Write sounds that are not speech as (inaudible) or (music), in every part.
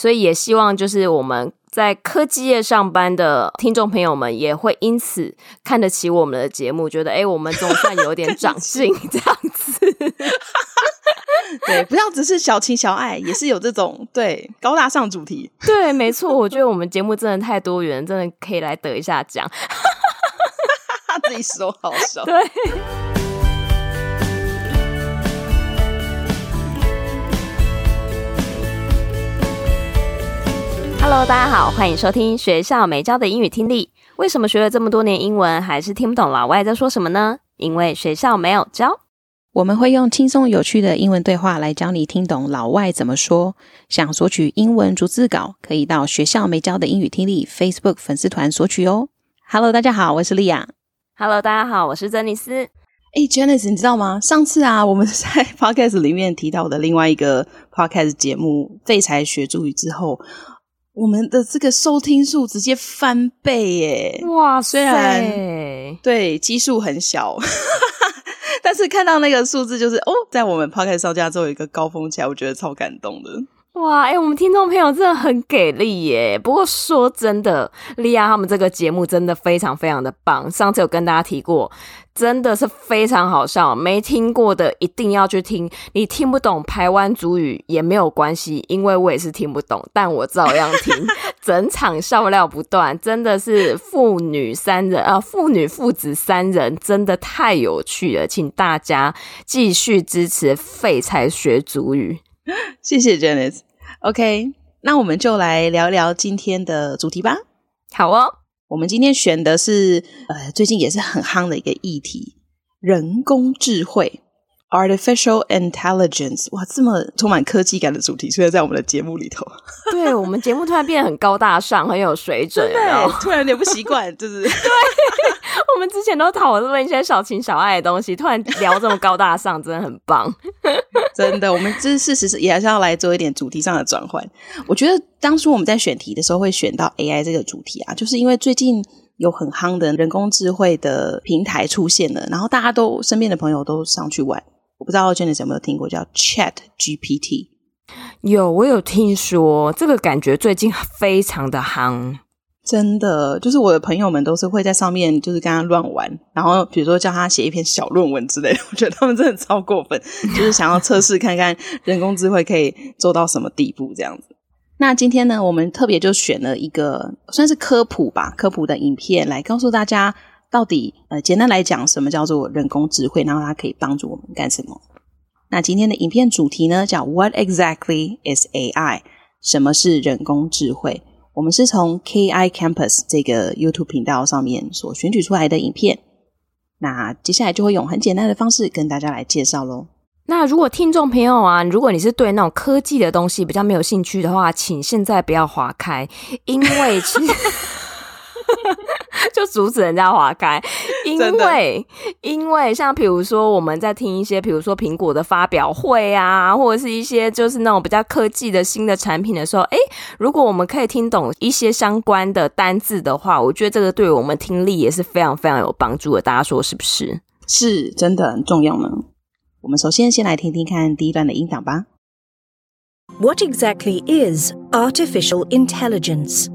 所以也希望就是我们在科技业上班的听众朋友们也会因此看得起我们的节目，觉得哎，我们总算有点长进这样子。(laughs) 对，不要只是小情小爱，也是有这种对高大上主题。(laughs) 对，没错，我觉得我们节目真的太多元，真的可以来得一下奖。(laughs) 自己说好笑。对。Hello，大家好，欢迎收听学校没教的英语听力。为什么学了这么多年英文，还是听不懂老外在说什么呢？因为学校没有教。我们会用轻松有趣的英文对话来教你听懂老外怎么说。想索取英文逐字稿，可以到学校没教的英语听力 Facebook 粉丝团索取哦。Hello，大家好，我是莉亚。Hello，大家好，我是珍妮斯。哎，Janice，你知道吗？上次啊，我们在 (laughs) Podcast 里面提到的另外一个 Podcast 节目《废柴学助语》之后，我们的这个收听数直接翻倍耶！哇，虽然对基数很小。(laughs) 但是看到那个数字，就是哦，在我们 Podcast 上架之后有一个高峰起来，我觉得超感动的。哇，哎、我们听众朋友真的很给力耶！不过说真的，莉亚他们这个节目真的非常非常的棒。上次有跟大家提过，真的是非常好笑，没听过的一定要去听。你听不懂台湾族语也没有关系，因为我也是听不懂，但我照样听，(laughs) 整场笑料不断，真的是父女三人啊，父女父子三人，真的太有趣了，请大家继续支持废柴学族语。(laughs) 谢谢 Janice。OK，那我们就来聊聊今天的主题吧。好哦，我们今天选的是呃，最近也是很夯的一个议题——人工智慧。Artificial intelligence，哇，这么充满科技感的主题出现在我们的节目里头。(laughs) 对，我们节目突然变得很高大上，很有水准，对，突然有点不习惯，就是 (laughs) 对。我们之前都讨论一些小情小爱的东西，突然聊这么高大上，真的很棒。(laughs) 真的，我们这事实是也还是要来做一点主题上的转换。我觉得当初我们在选题的时候会选到 AI 这个主题啊，就是因为最近有很夯的人工智慧的平台出现了，然后大家都身边的朋友都上去玩。我不知道 Janice 有没有听过叫 Chat GPT？有，我有听说这个，感觉最近非常的夯。真的，就是我的朋友们都是会在上面，就是跟他乱玩，然后比如说叫他写一篇小论文之类的。(laughs) 我觉得他们真的超过分，就是想要测试看看人工智慧可以做到什么地步这样子。那今天呢，我们特别就选了一个算是科普吧，科普的影片来告诉大家。到底呃，简单来讲，什么叫做人工智慧？然后它可以帮助我们干什么？那今天的影片主题呢，叫 What exactly is AI？什么是人工智慧？我们是从 KI Campus 这个 YouTube 频道上面所选取出来的影片。那接下来就会用很简单的方式跟大家来介绍喽。那如果听众朋友啊，如果你是对那种科技的东西比较没有兴趣的话，请现在不要划开，因为其实。(laughs) 就阻止人家滑开，因为因为像比如说我们在听一些，比如说苹果的发表会啊，或者是一些就是那种比较科技的新的产品的时候，诶，如果我们可以听懂一些相关的单字的话，我觉得这个对我们听力也是非常非常有帮助的。大家说是不是？是真的很重要呢。我们首先先来听听看第一段的音档吧。What exactly is artificial intelligence?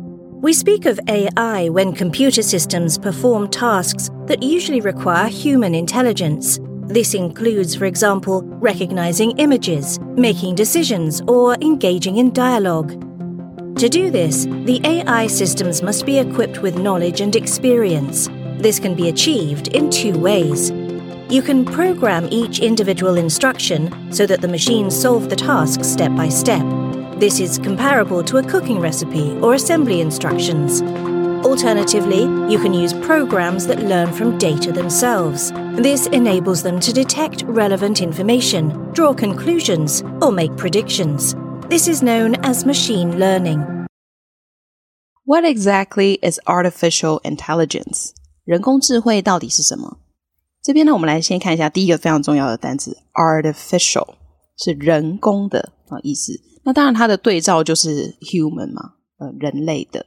We speak of AI when computer systems perform tasks that usually require human intelligence. This includes, for example, recognizing images, making decisions, or engaging in dialogue. To do this, the AI systems must be equipped with knowledge and experience. This can be achieved in two ways. You can program each individual instruction so that the machines solve the task step by step. This is comparable to a cooking recipe or assembly instructions. Alternatively, you can use programs that learn from data themselves. This enables them to detect relevant information, draw conclusions, or make predictions. This is known as machine learning. What exactly is artificial intelligence? 人工智慧到底是什么？这边呢，我们来先看一下第一个非常重要的单词，artificial 是人工的啊意思。 那当然，它的对照就是 human 嘛，呃，人类的。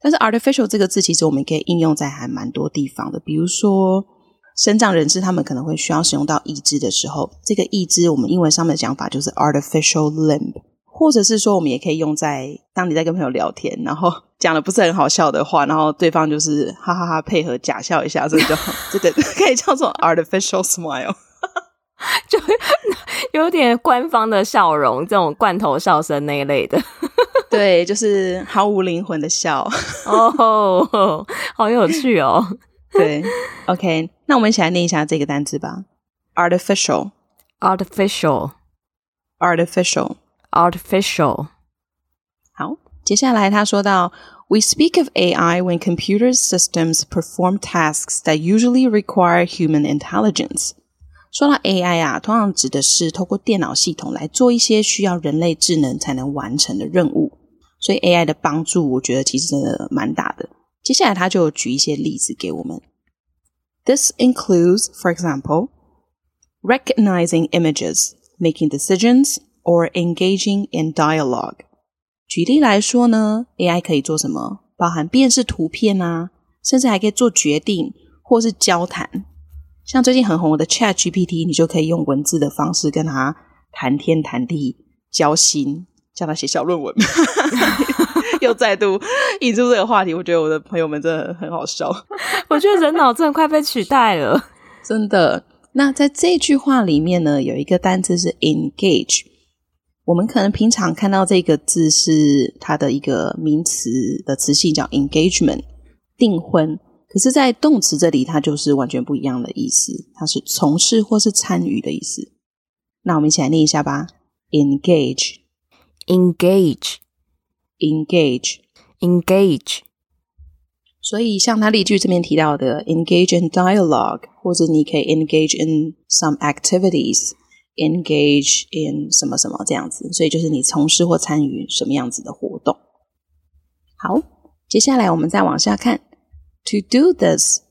但是 artificial 这个字，其实我们可以应用在还蛮多地方的。比如说，身障人士他们可能会需要使用到义肢的时候，这个义肢我们英文上面的讲法就是 artificial limb，或者是说，我们也可以用在当你在跟朋友聊天，然后 (laughs) 讲的不是很好笑的话，然后对方就是哈哈哈配合假笑一下，这个就这个 (laughs) 可以叫做 artificial smile，(laughs) 就有点官方的笑容，这种罐头笑声那一类的，对，就是毫无灵魂的笑。哦，(laughs) (laughs) oh, 好有趣哦。对，OK，那我们一起来念一下这个单词吧：artificial，artificial，artificial。Artificial。好，接下来他说到，We speak of AI when computer systems perform tasks that usually require human intelligence。 说到 AI 啊，通常指的是透过电脑系统来做一些需要人类智能才能完成的任务。所以 AI 的帮助，我觉得其实真的蛮大的。接下来他就举一些例子给我们。This includes, for example, recognizing images, making decisions. or engaging in dialogue。举例来说呢，AI 可以做什么？包含辨识图片啊，甚至还可以做决定或是交谈。像最近很红的 ChatGPT，你就可以用文字的方式跟他谈天谈地、交心，叫他写小论文。(laughs) 又再度引出这个话题，我觉得我的朋友们真的很好笑。(laughs) 我觉得人脑真的快被取代了，真的。那在这句话里面呢，有一个单字是 engage。我们可能平常看到这个字是它的一个名词的词性叫 engagement，订婚。可是，在动词这里，它就是完全不一样的意思，它是从事或是参与的意思。那我们一起来念一下吧：engage，engage，engage，engage。所以，像它例句这边提到的，engage in dialogue，或者你可以 engage in some activities。Engage in 什么什么这样子，所以就是你从事或参与什么样子的活动。好，接下来我们再往下看。To do this,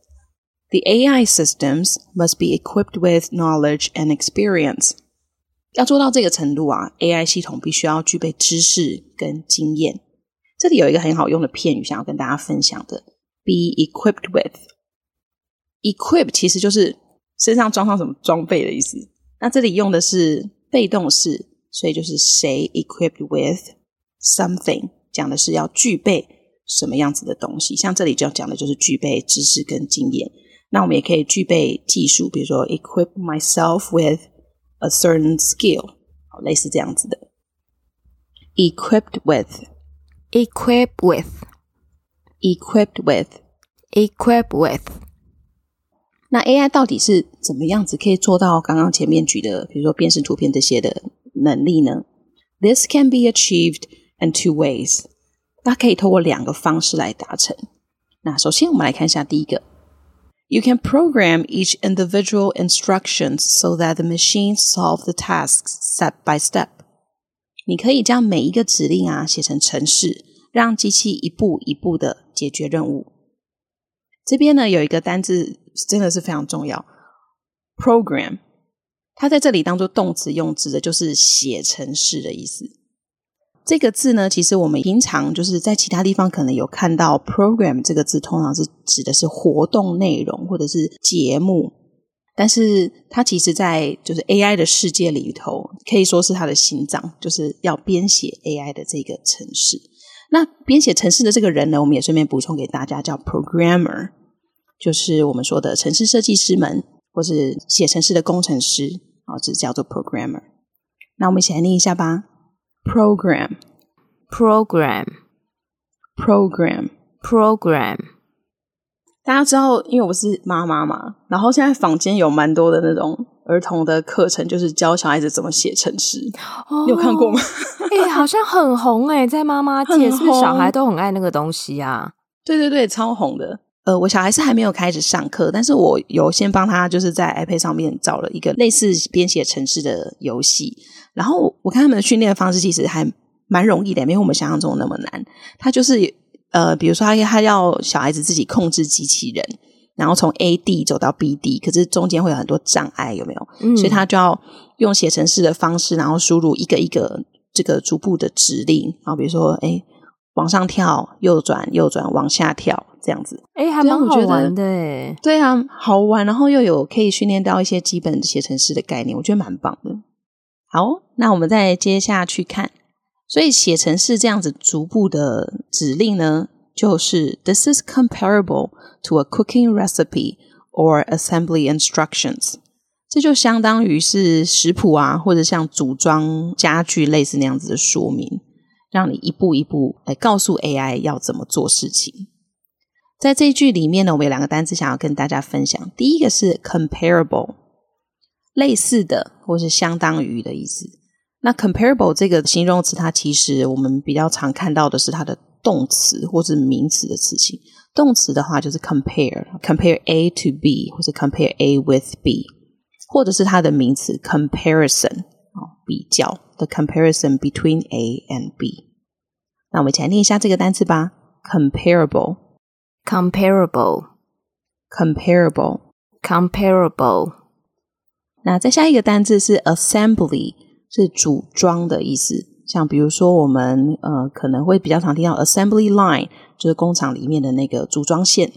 the AI systems must be equipped with knowledge and experience。要做到这个程度啊，AI 系统必须要具备知识跟经验。这里有一个很好用的片语，想要跟大家分享的：be equipped with。Equip 其实就是身上装上什么装备的意思。那这里用的是被动式，所以就是谁 equipped with something，讲的是要具备 什么样子的东西。像这里就讲的就是具备知识跟经验。那我们也可以具备技术，比如说 equip myself with a certain skill，好，类似这样子的。equipped with，equipped with，equipped with，equipped with。那 AI 到底是怎么样子可以做到刚刚前面举的，比如说辨识图片这些的能力呢？This can be achieved in two ways。它可以透过两个方式来达成。那首先我们来看一下第一个，You can program each individual instructions so that the machine solve the tasks step by step。你可以将每一个指令啊写成程式，让机器一步一步的解决任务。这边呢有一个单字。真的是非常重要。Program，它在这里当做动词用，指的就是写程式的意思。这个字呢，其实我们平常就是在其他地方可能有看到 program 这个字，通常是指的是活动内容或者是节目。但是它其实，在就是 AI 的世界里头，可以说是它的心脏，就是要编写 AI 的这个程式。那编写程式的这个人呢，我们也顺便补充给大家，叫 programmer。就是我们说的城市设计师们，或是写程式的工程师，啊，这叫做 programmer。那我们一起来念一下吧：program，program，program，program。大家知道，因为我是妈妈嘛，然后现在坊间有蛮多的那种儿童的课程，就是教小孩子怎么写程式。哦，你有看过吗？(laughs) 哎、欸，好像很红哎，在妈妈界，是不是小孩都很爱那个东西啊？对对对，超红的。呃，我小孩是还没有开始上课，但是我有先帮他，就是在 iPad 上面找了一个类似编写程式的游戏，然后我看他们的训练方式其实还蛮容易的，没有我们想象中那么难。他就是呃，比如说他他要小孩子自己控制机器人，然后从 A D 走到 B D，，可是中间会有很多障碍，有没有？嗯，所以他就要用写程式的方式，然后输入一个一个这个逐步的指令，然后比如说，哎。往上跳，右转，右转，往下跳，这样子，哎、欸，还蛮好玩的，哎，对啊，好玩，然后又有可以训练到一些基本写程式的概念，我觉得蛮棒的。好，那我们再接下去看所以写程式这样子逐步的指令呢，就是 This is comparable to a cooking recipe or assembly instructions。这就相当于是食谱啊，或者像组装家具类似那样子的说明，让你一步一步来告诉 AI 要怎么做事情。在这一句里面呢，我们有两个单词想要跟大家分享。第一个是 comparable，类似的或是相当于的意思。那 comparable 这个形容词，它其实我们比较常看到的是它的动词或是名词的词性。动词的话就是 compare，compare A to B，或是 compare A with B，或者是它的名词 comparison，啊比较 the comparison between A and B。那我们一起来念一下这个单词吧，comparable：comparable，comparable，comparable。那再下一个单字是 assembly。是组装的意思，像比如说我们呃可能会比较常听到 assembly line，就是工厂里面的那个组装线。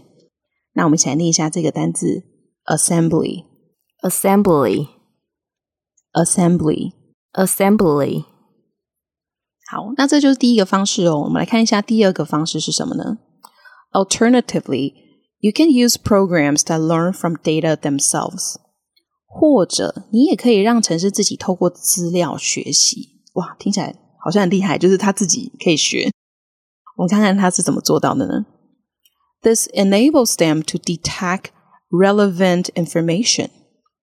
那我们一起来念一下这个单字 assembly，assembly，assembly，assembly。好，那这就是第一个方式哦。我们来看一下第二个方式是什么呢 ？Alternatively, you can use programs that learn from data themselves. 或者你也可以让程式自己透过资料学习，哇，听起来好像很厉害，就是他自己可以学。我们看看他是怎么做到的呢？This (laughs) enables them to detect relevant information,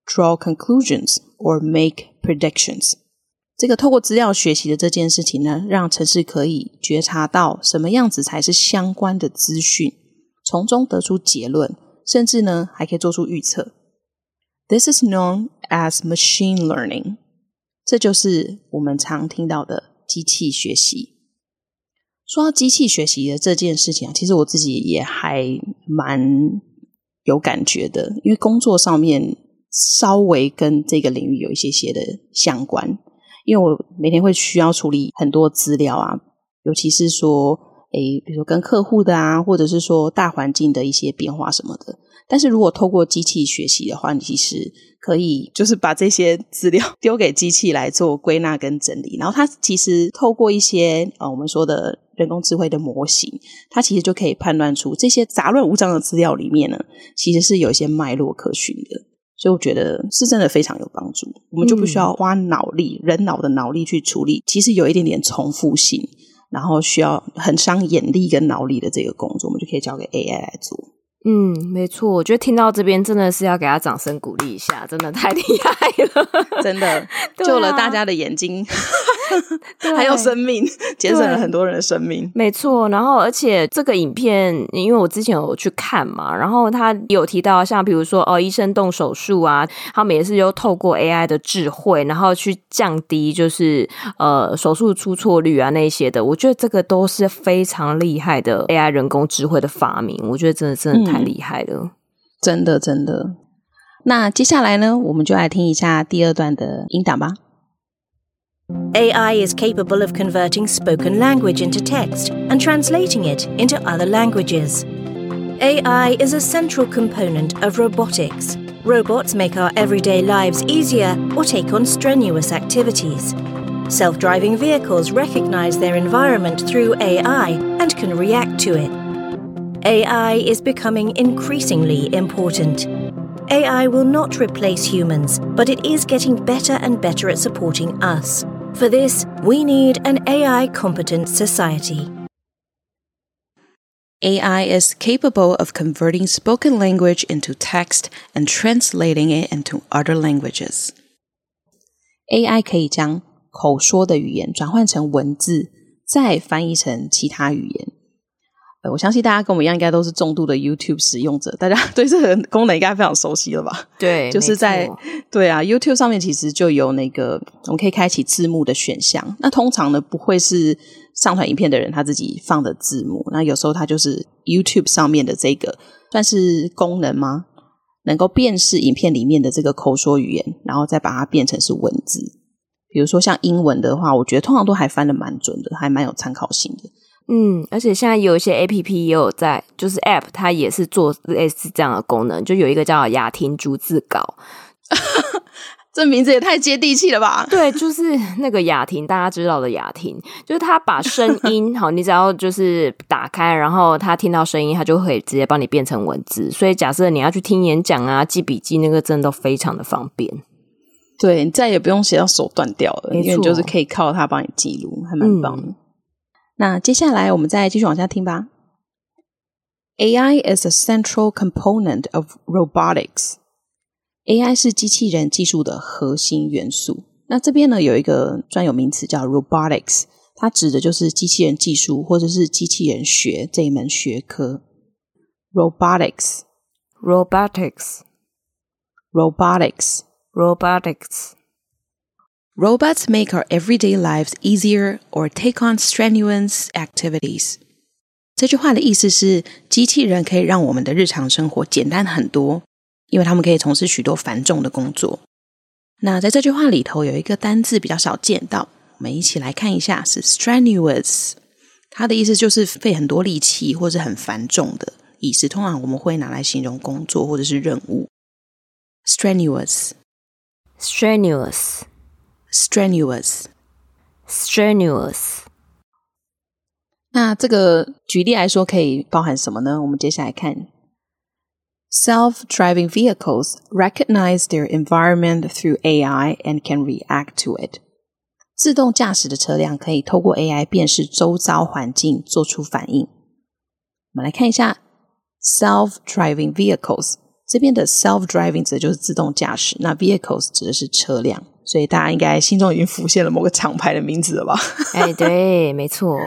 draw conclusions, or make predictions。 这个透过资料学习的这件事情呢，让城市可以觉察到什么样子才是相关的资讯，从中得出结论，甚至呢还可以做出预测。This is known as machine learning。这就是我们常听到的机器学习。说到机器学习的这件事情啊，其实我自己也还蛮有感觉的，因为工作上面稍微跟这个领域有一些些的相关。因为我每天会需要处理很多资料啊，尤其是说，诶，比如说跟客户的啊，或者是说大环境的一些变化什么的。但是如果透过机器学习的话，你其实可以就是把这些资料 (laughs) 丢给机器来做归纳跟整理，然后它其实透过一些呃我们说的人工智慧的模型，它其实就可以判断出这些杂乱无章的资料里面呢，其实是有一些脉络可循的，所以我觉得是真的非常有帮助。我们就不需要花脑力、人脑的脑力去处理，其实有一点点重复性，然后需要很伤眼力跟脑力的这个工作，我们就可以交给 AI 来做。嗯，没错，我觉得听到这边真的是要给他掌声鼓励一下，真的太厉害了，(laughs) 真的 (laughs) 救了大家的眼睛，(laughs) 还有生命，节省了很多人的生命。没错，然后而且这个影片，因为我之前有去看嘛，然后他有提到像比如说哦，医生动手术啊，他们也是又透过 AI 的智慧，然后去降低就是呃手术出错率啊那些的，我觉得这个都是非常厉害的 AI 人工智慧的发明，我觉得真的真的。太厉害了，真的真的。那接下来呢，我们就来听一下第二段的音档吧。AI is capable of converting spoken language into text and translating it into other languages. AI is a central component of robotics. Robots make our everyday lives easier or take on strenuous activities. Self-driving vehicles recognize their environment through AI and can react to it. AI is becoming increasingly important. AI will not replace humans, but it is getting better and better at supporting us. For this, we need an AI competent society. AI is capable of converting spoken language into text and translating it into other languages. AI 可以将口说的语言转换成文字，再翻译成其他语言。 我相信大家跟我们一样，应该都是重度的 YouTube 使用者，大家 (laughs) 对这个功能应该非常熟悉了吧？对，(laughs) 就是在对啊，YouTube 上面其实就有那个我们可以开启字幕的选项。那通常呢，不会是上传影片的人他自己放的字幕，那有时候它就是 YouTube 上面的这个算是功能吗？能够辨识影片里面的这个口说语言，然后再把它变成是文字。比如说像英文的话，我觉得通常都还翻的蛮准的，还蛮有参考性的。嗯，而且现在有一些 A P P 也有在，就是 App 它也是做类似这样的功能，就有一个叫雅婷逐字稿，(laughs) 这名字也太接地气了吧？对，就是那个雅婷，大家知道的雅婷，就是他把声 (laughs) 音好，你只要就是打开，然后他听到声音，他就可以直接帮你变成文字。所以假设你要去听演讲啊、记笔记，那个真的都非常的方便。对，你再也不用写到手断掉了，因为你就是可以靠它帮你记录，还蛮棒的。嗯。那接下来我们再继续往下听吧。AI is a central component of robotics. AI 是机器人技术的核心元素。那这边呢，有一个专有名词叫 robotics，它指的就是机器人技术或者是机器人学这一门学科。robotics, robotics, robotics, robotics. Robots make our everyday lives easier or take on strenuous activities. 这句话的意思是，机器人可以让我们的日常生活简单很多。因为他们可以从事许多繁重的工作。那在这句话里头有一个单字比较少见到，我们一起来看一下，是 strenuous。它的意思就是费很多力气或者很繁重的意思。通常我们会拿来形容工作或者是任务。strenuous, strenuous strenuous，strenuous，strenuous。那这个举例来说可以包含什么呢？我们接下来看。Self-driving vehicles recognize their environment through AI and can react to it. 自动驾驶的车辆可以透过 AI 辨识周遭环境，做出反应。我们来看一下 self-driving vehicles 这边的 self-driving 指的就是自动驾驶，那 vehicles 指的是车辆，所以大家应该心中已经浮现了某个厂牌的名字了吧？(laughs) 哎，对，没错。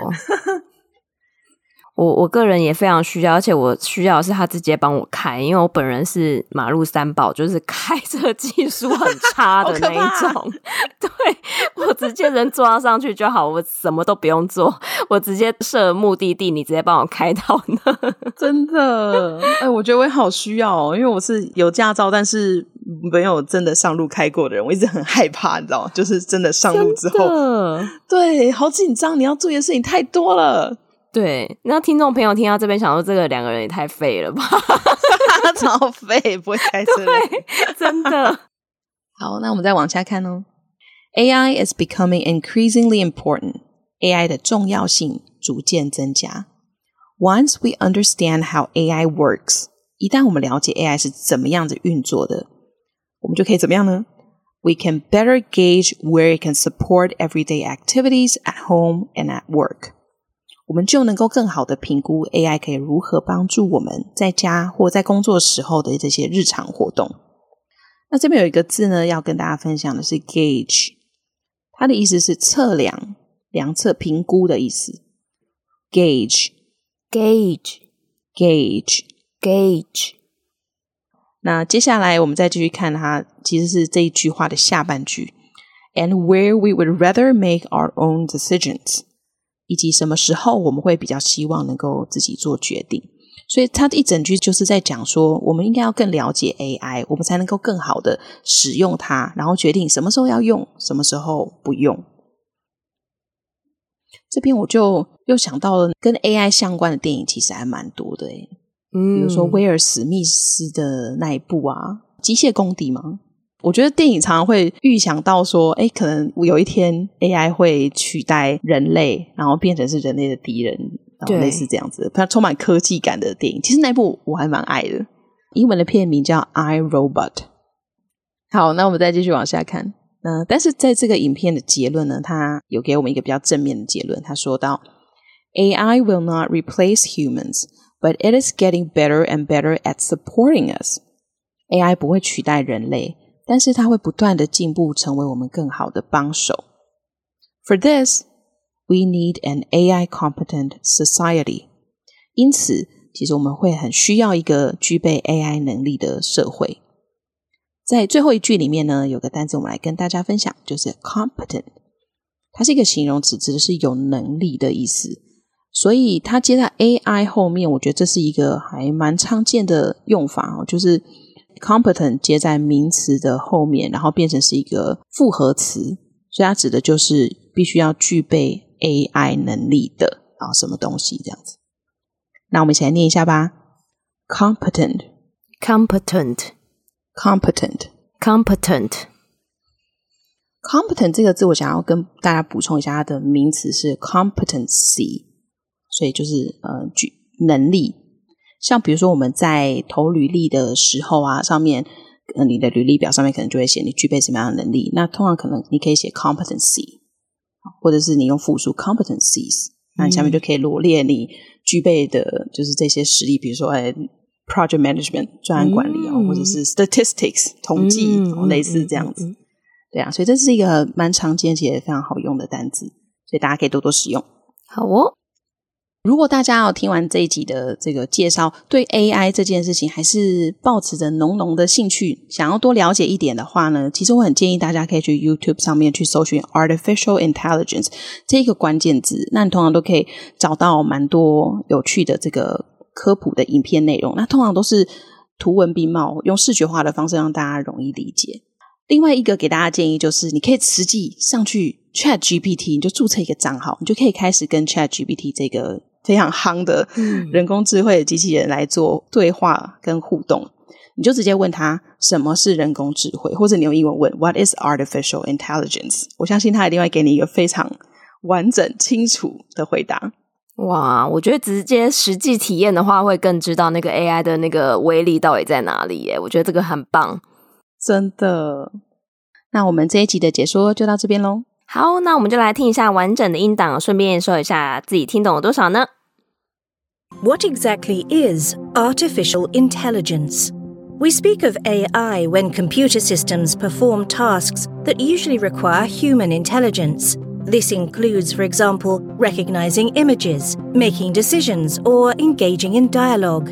我我个人也非常需要，而且我需要的是他直接帮我开，因为我本人是马路三宝，就是开车技术很差的那一种。对，我直接人坐上去就好，我什么都不用做，我直接设目的地，你直接帮我开到那。(laughs) 真的，哎，我觉得我也好需要哦，因为我是有驾照，但是没有真的上路开过的人，我一直很害怕，你知道吗？就是真的上路之后，对，好紧张，你要注意的事情太多了。对，那听众朋友听到这边，想说这个两个人也太废了吧？超废，不会开车。对，真的。好，那我们再往下看哦。AI is becoming increasingly important. AI 的重要性逐渐增加。Once we understand how AI works，一旦我们了解 AI 是怎么样子运作的，我们就可以怎么样呢？We can better gauge where it can support everyday activities at home and at work. 我们就能够更好的评估 AI 可以如何帮助我们在家或在工作时候的这些日常活动。那这边有一个字呢，要跟大家分享的是 gauge，它的意思是测量、量测、评估的意思。gauge，gauge，gauge，gauge。那接下来我们再继续看它，其实是这一句话的下半句，and where we would rather make our own decisions。以及什么时候我们会比较希望能够自己做决定，所以他的一整句就是在讲说，我们应该要更了解 AI，我们才能够更好的使用它，然后决定什么时候要用，什么时候不用。这边我就又想到了跟 AI 相关的电影，其实还蛮多的诶，嗯，比如说威尔史密斯的那一部啊，《机械公敌》吗？我觉得电影常常会预想到说，哎，可能有一天 AI 会取代人类，然后变成是人类的敌人，然后类似这样子，它充满科技感的电影。其实那部我还蛮爱的，英文的片名叫《I, Robot》。好，那我们再继续往下看。嗯，但是在这个影片的结论呢，它有给我们一个比较正面的结论。他说到，AI will not replace humans, but it is getting better and better at supporting us. AI 不会取代人类。但是它会不断的进步，成为我们更好的帮手。For this, we need an AI competent society. 因此，其实我们会很需要一个具备 AI 能力的社会。在最后一句里面呢，有个单词我们来跟大家分享，就是 competent。它是一个形容词，指的是有能力的意思。所以它接在 AI 后面，我觉得这是一个还蛮常见的用法哦，就是。Competent 接在名词的后面，然后变成是一个复合词，所以它指的就是必须要具备 AI 能力的啊，什么东西这样子。那我们一起来念一下吧：Competent，Competent，Competent，Competent。competent 这个字，我想要跟大家补充一下，它的名词是 competency，所以就是呃具能力。像比如说我们在投履历的时候啊，上面呃你的履历表上面可能就会写你具备什么样的能力。那通常可能你可以写 competency，或者是你用复数 competencies，那你下面就可以罗列你具备的就是这些实力，比如说哎 project management 专案管理啊，嗯、或者是 statistics 统计，嗯、类似这样子。对啊，所以这是一个蛮常见且非常好用的单字，所以大家可以多多使用。好哦，如果大家要听完这一集的这个介绍，对 AI 这件事情还是抱持着浓浓的兴趣，想要多了解一点的话呢，其实我很建议大家可以去 YouTube 上面去搜寻 Artificial Intelligence 这一个关键字，那你通常都可以找到蛮多有趣的这个科普的影片内容。那通常都是图文并茂，用视觉化的方式让大家容易理解。另外一个给大家建议就是，你可以实际上去 Chat GPT，你就注册一个账号，你就可以开始跟 Chat GPT 这个非常夯的人工智慧的机器人来做对话跟互动。你就直接问他什么是人工智慧，或者你用英文问 What is artificial intelligence？我相信他一定会给你一个非常完整清楚的回答。哇，我觉得直接实际体验的话，会更知道那个 AI 的那个威力到底在哪里耶。我觉得这个很棒。真的，那我们这一集的解说就到这边喽。好，那我们就来听一下完整的音档，顺便说一下自己听懂了多少呢？What exactly is artificial intelligence? We speak of AI when computer systems perform tasks that usually require human intelligence. This includes, for example, recognizing images, making decisions, or engaging in dialogue.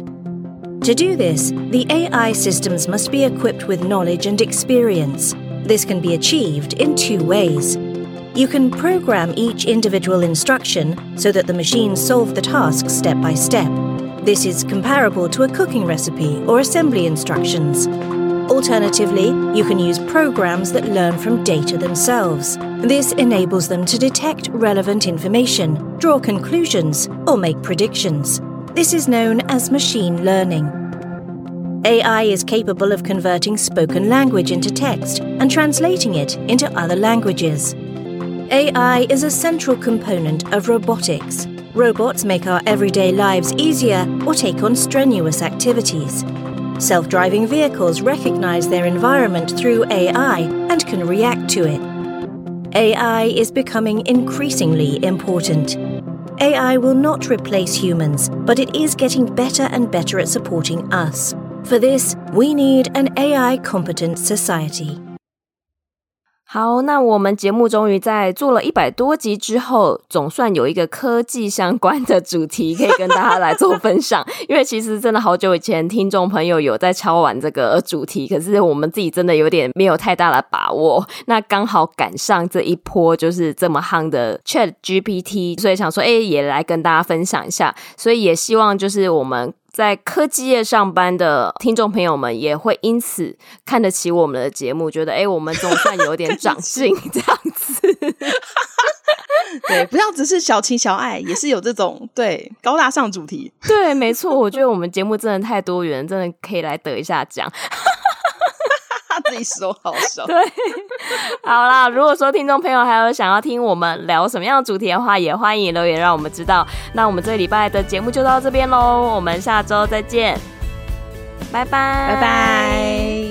To do this, the AI systems must be equipped with knowledge and experience. This can be achieved in two ways. You can program each individual instruction so that the machines solve the task step by step. This is comparable to a cooking recipe or assembly instructions. Alternatively, you can use programs that learn from data themselves. This enables them to detect relevant information, draw conclusions, or make predictions. This is known as machine learning. AI is capable of converting spoken language into text and translating it into other languages. AI is a central component of robotics. Robots make our everyday lives easier or take on strenuous activities. Self driving vehicles recognize their environment through AI and can react to it. AI is becoming increasingly important. AI will not replace humans, but it is getting better and better at supporting us. For this, we need an AI competent society. 好，那我们节目终于在做了一百多集之后，总算有一个科技相关的主题可以跟大家来做分享。(laughs) 因为其实真的好久以前，听众朋友有在敲完这个主题，可是我们自己真的有点没有太大的把握。那刚好赶上这一波就是这么夯的 Chat GPT，所以想说，哎，也来跟大家分享一下。所以也希望就是我们。在科技业上班的听众朋友们也会因此看得起我们的节目，觉得哎，我们总算有点长 (laughs) 进这样子。(laughs) 对，不要只是小情小爱，也是有这种对高大上主题。(laughs) 对，没错，我觉得我们节目真的太多元，真的可以来得一下奖。自己说好笑。对，好啦，如果说听众朋友还有想要听我们聊什么样的主题的话，也欢迎留言让我们知道。那我们这礼拜的节目就到这边喽，我们下周再见，拜拜，拜拜。